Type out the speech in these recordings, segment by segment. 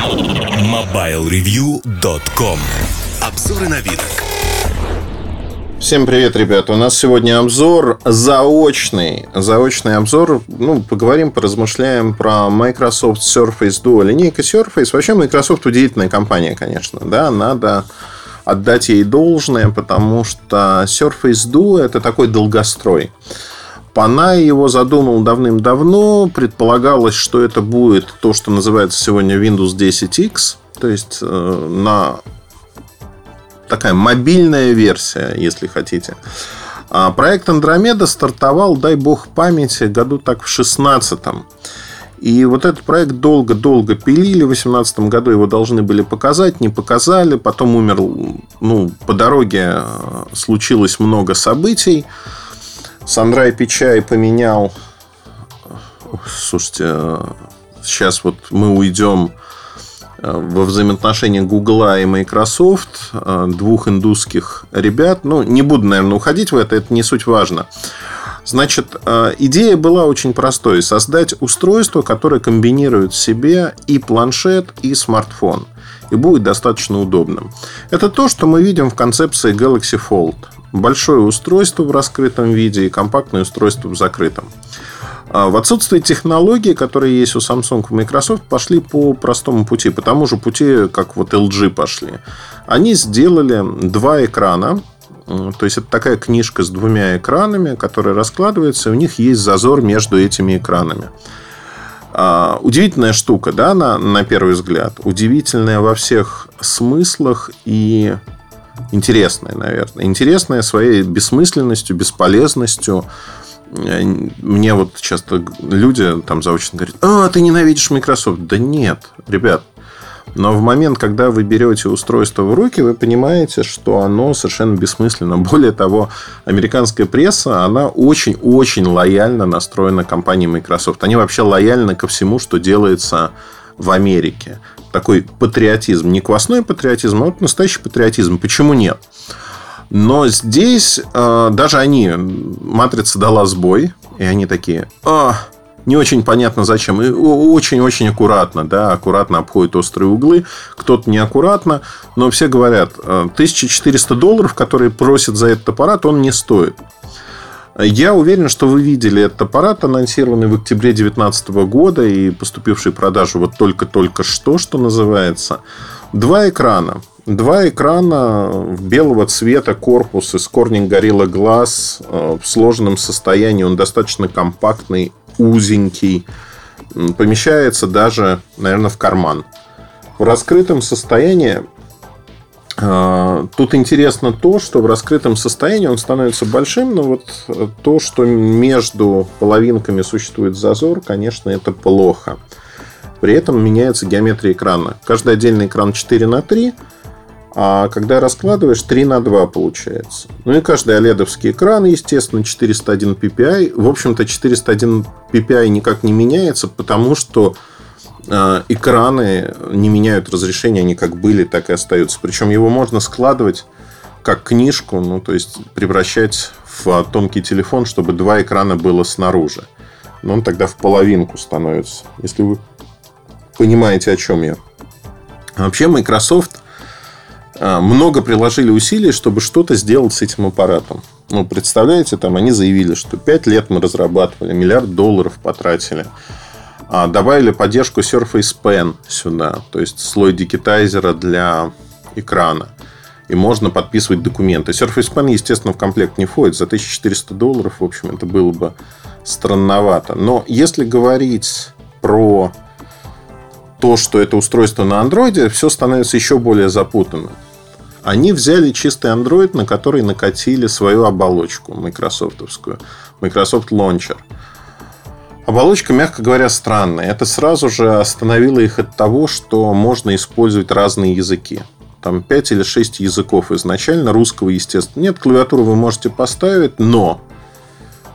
MobileReview.com Обзоры на вид. Всем привет, ребята. У нас сегодня обзор заочный. Заочный обзор. Ну, поговорим, поразмышляем про Microsoft Surface Duo. Линейка Surface. Вообще, Microsoft удивительная компания, конечно. Да, надо отдать ей должное, потому что Surface Duo это такой долгострой. Панай его задумал давным-давно. Предполагалось, что это будет то, что называется сегодня Windows 10X. То есть э, на такая мобильная версия, если хотите. А проект Андромеда стартовал, дай бог памяти, году так в 16-м. И вот этот проект долго-долго пилили. В 2018 году его должны были показать, не показали. Потом умер, ну, по дороге э, случилось много событий. Сандрай Пичай поменял... Слушайте, сейчас вот мы уйдем э, во взаимоотношениях Гугла и Microsoft, э, двух индусских ребят. Ну, не буду, наверное, уходить в это, это не суть важно. Значит, э, идея была очень простой. Создать устройство, которое комбинирует в себе и планшет, и смартфон. И будет достаточно удобным. Это то, что мы видим в концепции Galaxy Fold большое устройство в раскрытом виде и компактное устройство в закрытом. А в отсутствие технологий, которые есть у Samsung и Microsoft, пошли по простому пути. По тому же пути, как вот LG пошли. Они сделали два экрана. То есть, это такая книжка с двумя экранами, которая раскладывается, и у них есть зазор между этими экранами. А, удивительная штука, да, на, на первый взгляд. Удивительная во всех смыслах и интересное, наверное. Интересное своей бессмысленностью, бесполезностью. Мне вот часто люди там заочно говорят, а, ты ненавидишь Microsoft. Да нет, ребят. Но в момент, когда вы берете устройство в руки, вы понимаете, что оно совершенно бессмысленно. Более того, американская пресса, она очень-очень лояльно настроена компанией Microsoft. Они вообще лояльны ко всему, что делается в Америке. Такой патриотизм. Не квасной патриотизм, а вот настоящий патриотизм. Почему нет? Но здесь э, даже они, матрица дала сбой, и они такие, а, не очень понятно зачем. И очень-очень аккуратно, да, аккуратно обходят острые углы. Кто-то неаккуратно, но все говорят, 1400 э, долларов, которые просят за этот аппарат, он не стоит. Я уверен, что вы видели этот аппарат, анонсированный в октябре 2019 года и поступивший в продажу вот только-только что, что называется. Два экрана. Два экрана белого цвета, корпус из Corning Gorilla Glass э, в сложенном состоянии. Он достаточно компактный, узенький. Помещается даже, наверное, в карман. В раскрытом состоянии а, тут интересно то, что в раскрытом состоянии он становится большим, но вот то, что между половинками существует зазор, конечно, это плохо. При этом меняется геометрия экрана. Каждый отдельный экран 4 на 3, а когда раскладываешь, 3 на 2 получается. Ну и каждый оледовский экран, естественно, 401 ppi. В общем-то, 401 ppi никак не меняется, потому что Э, экраны не меняют разрешение, они как были, так и остаются. Причем его можно складывать как книжку, ну, то есть превращать в тонкий телефон, чтобы два экрана было снаружи. Но он тогда в половинку становится, если вы понимаете, о чем я. вообще, Microsoft много приложили усилий, чтобы что-то сделать с этим аппаратом. Ну, представляете, там они заявили, что 5 лет мы разрабатывали, миллиард долларов потратили. А, добавили поддержку Surface Pen сюда, то есть слой дигитайзера для экрана. И можно подписывать документы. Surface Pen, естественно, в комплект не входит. За 1400 долларов, в общем, это было бы странновато. Но если говорить про то, что это устройство на андроиде, все становится еще более запутанным. Они взяли чистый Android, на который накатили свою оболочку майкрософтовскую. Microsoft Launcher – Оболочка, мягко говоря, странная. Это сразу же остановило их от того, что можно использовать разные языки. Там 5 или 6 языков изначально, русского, естественно. Нет, клавиатуру вы можете поставить, но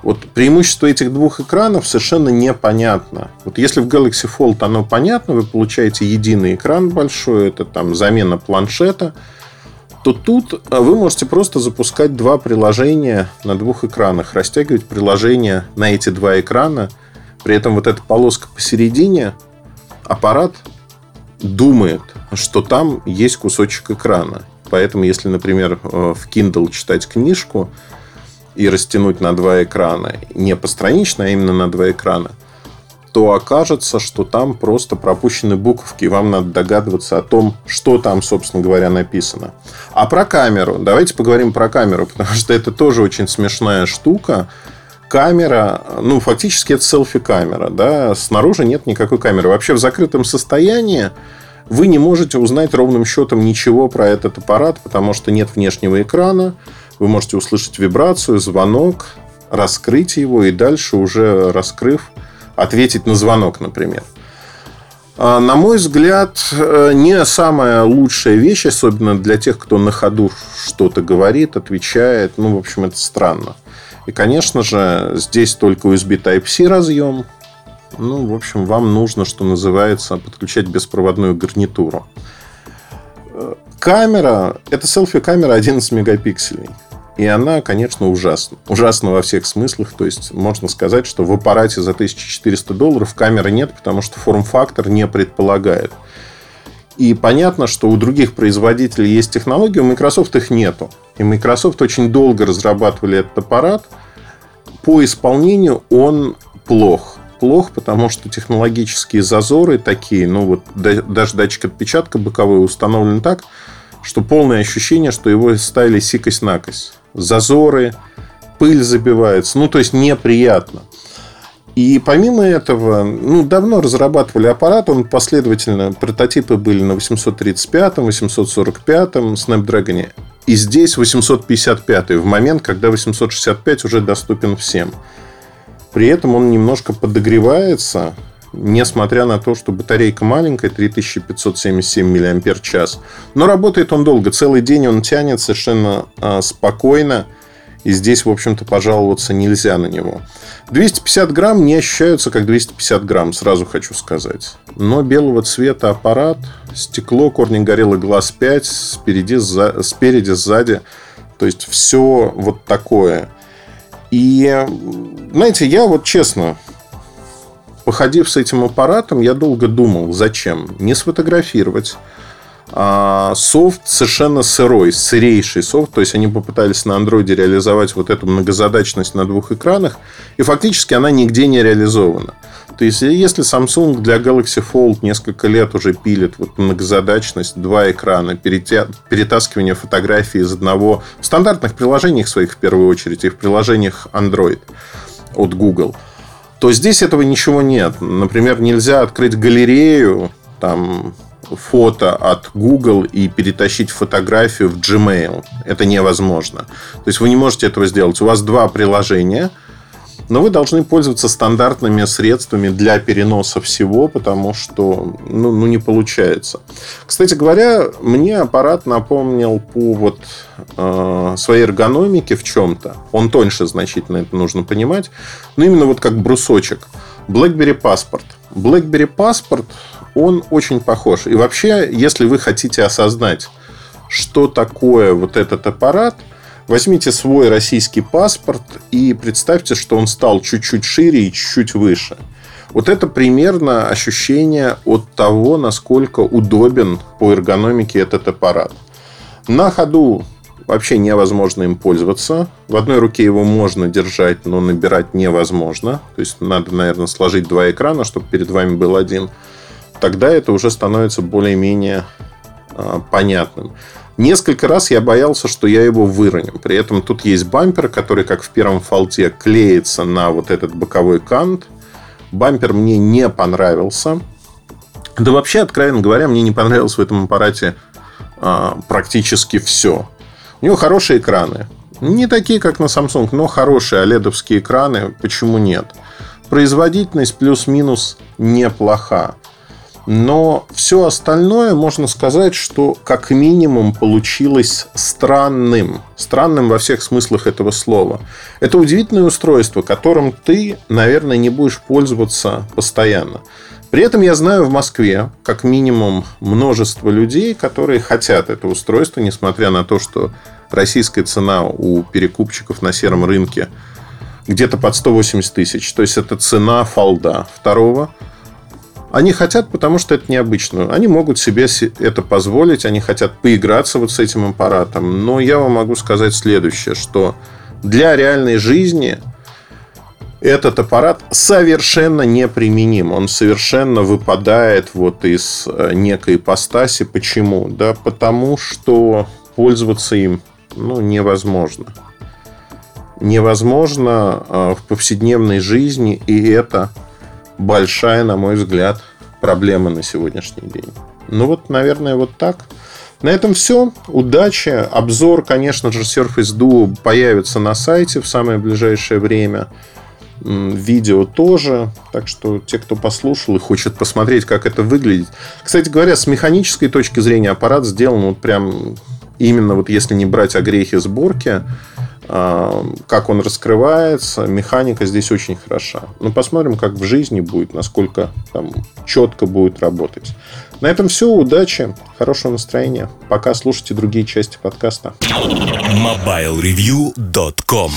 вот преимущество этих двух экранов совершенно непонятно. Вот если в Galaxy Fold оно понятно, вы получаете единый экран большой, это там замена планшета, то тут а, вы можете просто запускать два приложения на двух экранах, растягивать приложения на эти два экрана – при этом вот эта полоска посередине, аппарат думает, что там есть кусочек экрана. Поэтому, если, например, э, в Kindle читать книжку и растянуть на два экрана, не постранично, а именно на два экрана, то окажется, что там просто пропущены буковки, и вам надо догадываться о том, что там, собственно говоря, написано. А про камеру. Давайте поговорим про камеру, потому что это тоже очень смешная штука. Камера, ну, фактически это селфи-камера, да, снаружи нет никакой камеры. Вообще в закрытом состоянии вы не можете узнать ровным счетом ничего про этот аппарат, потому что нет внешнего экрана. Вы можете услышать вибрацию, звонок, раскрыть его и дальше уже раскрыв, ответить на звонок, например. А, на мой взгляд, э, не самая лучшая вещь, особенно для тех, кто на ходу что-то говорит, отвечает. Ну, в общем, это странно. И, конечно же, здесь только USB Type-C разъем. Ну, в общем, вам нужно, что называется, подключать беспроводную гарнитуру. Камера, это селфи-камера 11 мегапикселей. И она, конечно, ужасна. Ужасна во всех смыслах. То есть, можно сказать, что в аппарате за 1400 долларов камеры нет, потому что форм-фактор не предполагает. И понятно, что у других производителей есть технологии, у Microsoft их нету. И Microsoft очень долго разрабатывали этот аппарат. По исполнению он плох плохо, потому что технологические зазоры такие, ну вот даже датчик отпечатка боковой установлен так, что полное ощущение, что его ставили сикость-накость. Зазоры, пыль забивается, ну то есть неприятно. И помимо этого, ну, давно разрабатывали аппарат, он последовательно, прототипы были на 835, 845 Snapdragon, и здесь 855 в момент, когда 865 уже доступен всем. При этом он немножко подогревается, несмотря на то, что батарейка маленькая, 3577 мАч. Но работает он долго. Целый день он тянет совершенно а, спокойно. И здесь, в общем-то, пожаловаться нельзя на него. 250 грамм не ощущаются как 250 грамм, сразу хочу сказать. Но белого цвета аппарат, стекло, корни горелый глаз 5, спереди, за, спереди, сзади. То есть, все вот такое. И, знаете, я вот честно, походив с этим аппаратом, я долго думал, зачем? Не сфотографировать. А софт совершенно сырой, сырейший софт. То есть, они попытались на андроиде реализовать вот эту многозадачность на двух экранах. И фактически она нигде не реализована. То есть, если Samsung для Galaxy Fold несколько лет уже пилит вот многозадачность, два экрана, перетаскивание фотографий из одного в стандартных приложениях своих в первую очередь и в приложениях Android от Google, то здесь этого ничего нет. Например, нельзя открыть галерею там, фото от Google и перетащить фотографию в Gmail. Это невозможно. То есть вы не можете этого сделать. У вас два приложения – но вы должны пользоваться стандартными средствами для переноса всего, потому что ну, ну, не получается. Кстати говоря, мне аппарат напомнил по вот, э, своей эргономике в чем-то. Он тоньше значительно, это нужно понимать. Но именно вот как брусочек. BlackBerry Passport. BlackBerry Passport, он очень похож. И вообще, если вы хотите осознать, что такое вот этот аппарат – Возьмите свой российский паспорт и представьте, что он стал чуть-чуть шире и чуть-чуть выше. Вот это примерно ощущение от того, насколько удобен по эргономике этот аппарат. На ходу вообще невозможно им пользоваться. В одной руке его можно держать, но набирать невозможно. То есть надо, наверное, сложить два экрана, чтобы перед вами был один. Тогда это уже становится более-менее а, понятным. Несколько раз я боялся, что я его выроню. При этом тут есть бампер, который, как в первом фолте, клеится на вот этот боковой кант. Бампер мне не понравился. Да вообще, откровенно говоря, мне не понравилось в этом аппарате а, практически все. У него хорошие экраны. Не такие, как на Samsung, но хорошие оледовские экраны. Почему нет? Производительность плюс-минус неплоха. Но все остальное можно сказать, что как минимум получилось странным. Странным во всех смыслах этого слова. Это удивительное устройство, которым ты, наверное, не будешь пользоваться постоянно. При этом я знаю в Москве как минимум множество людей, которые хотят это устройство, несмотря на то, что российская цена у перекупщиков на сером рынке где-то под 180 тысяч. То есть это цена фолда второго Они хотят, потому что это необычно. Они могут себе это позволить, они хотят поиграться вот с этим аппаратом. Но я вам могу сказать следующее, что для реальной жизни этот аппарат совершенно неприменим. Он совершенно выпадает вот из э, некой ипостаси. Почему? Да потому что пользоваться им ну, невозможно. Невозможно э, в повседневной жизни, и это большая, на мой взгляд, проблема на сегодняшний день. Ну вот, наверное, вот так. На этом все. Удачи. Обзор, конечно же, Surface Duo появится на сайте в самое ближайшее время. Видео тоже. Так что те, кто послушал и хочет посмотреть, как это выглядит. Кстати говоря, с механической точки зрения аппарат сделан вот прям именно вот если не брать огрехи сборки, как он раскрывается, механика здесь очень хороша. Но посмотрим, как в жизни будет, насколько там четко будет работать. На этом все. Удачи, хорошего настроения. Пока слушайте другие части подкаста. MobileReview.com